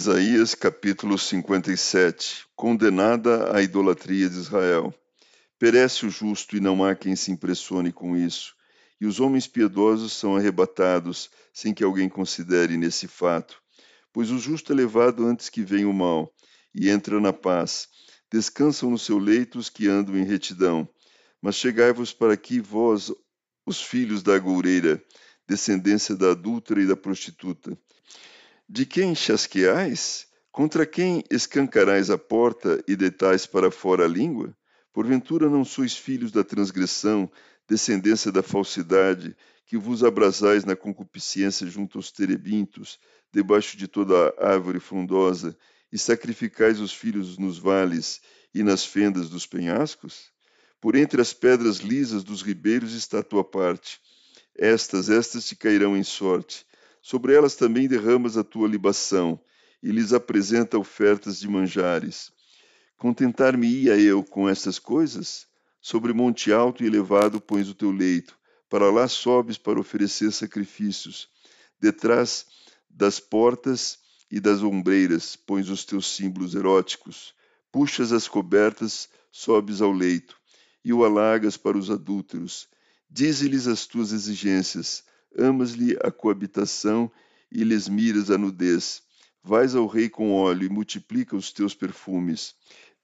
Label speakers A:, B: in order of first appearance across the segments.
A: Isaías capítulo 57 Condenada a idolatria de Israel. Perece o justo e não há quem se impressione com isso, e os homens piedosos são arrebatados sem que alguém considere nesse fato. Pois o justo é levado antes que venha o mal, e entra na paz. Descansam no seu leito os que andam em retidão. Mas chegai-vos para aqui, vós, os filhos da agoureira, descendência da adúltera e da prostituta de quem chasqueais? Contra quem escancarais a porta e deitais para fora a língua? Porventura não sois filhos da transgressão, descendência da falsidade, que vos abrasais na concupiscência junto aos terebintos, debaixo de toda árvore frondosa, e sacrificais os filhos nos vales e nas fendas dos penhascos? Por entre as pedras lisas dos ribeiros está a tua parte. Estas, estas te cairão em sorte Sobre elas também derramas a tua libação, e lhes apresenta ofertas de manjares. Contentar-me-ia eu com estas coisas? Sobre monte alto e elevado pões o teu leito, para lá sobes para oferecer sacrifícios. Detrás das portas e das ombreiras pões os teus símbolos eróticos. Puxas as cobertas, sobes ao leito, e o alagas para os adúlteros. Dize-lhes as tuas exigências, amas-lhe a coabitação e lhes miras a nudez. Vais ao rei com óleo e multiplica os teus perfumes.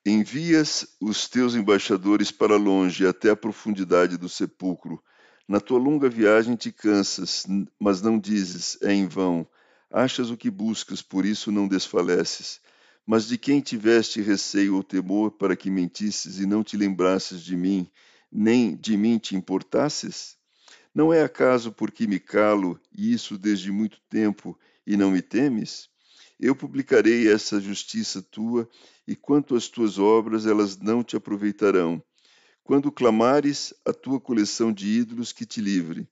A: Envias os teus embaixadores para longe, até a profundidade do sepulcro. Na tua longa viagem te cansas, mas não dizes, é em vão. Achas o que buscas, por isso não desfaleces. Mas de quem tiveste receio ou temor para que mentisses e não te lembrasses de mim, nem de mim te importasses? Não é acaso porque me calo, e isso desde muito tempo, e não me temes? Eu publicarei essa justiça tua, e quanto às tuas obras, elas não te aproveitarão. Quando clamares, a tua coleção de ídolos que te livre.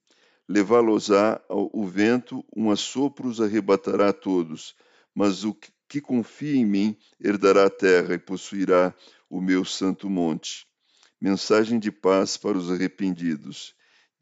A: Levá-los-á o vento, um assopro os arrebatará a todos, mas o que confia em mim herdará a terra e possuirá o meu santo monte. Mensagem de paz para os arrependidos.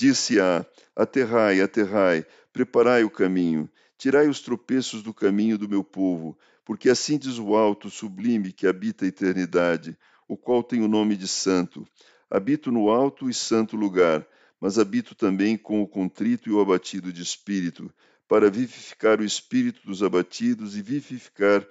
A: Disse-a: Aterrai, aterrai, preparai o caminho, tirai os tropeços do caminho do meu povo, porque assim diz o alto, sublime, que habita a eternidade, o qual tem o nome de Santo. Habito no alto e santo lugar, mas habito também com o contrito e o abatido de espírito, para vivificar o espírito dos abatidos e vivificar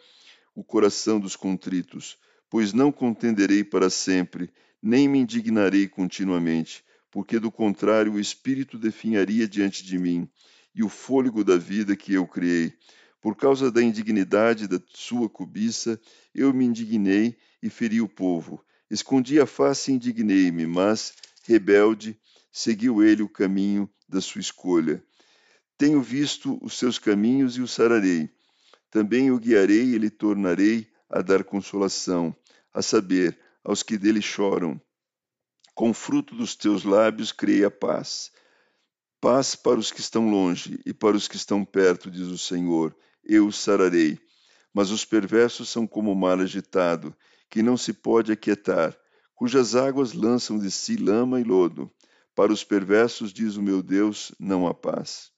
A: o coração dos contritos. Pois não contenderei para sempre, nem me indignarei continuamente porque do contrário o espírito definharia diante de mim, e o fôlego da vida que eu criei. Por causa da indignidade da sua cobiça, eu me indignei e feri o povo. Escondi a face e indignei-me, mas, rebelde, seguiu ele o caminho da sua escolha. Tenho visto os seus caminhos e o sararei. Também o guiarei e lhe tornarei a dar consolação, a saber, aos que dele choram. Com fruto dos teus lábios criei a paz. Paz para os que estão longe e para os que estão perto, diz o Senhor, eu os sararei. Mas os perversos são como o mar agitado, que não se pode aquietar, cujas águas lançam de si lama e lodo. Para os perversos, diz o meu Deus, não há paz.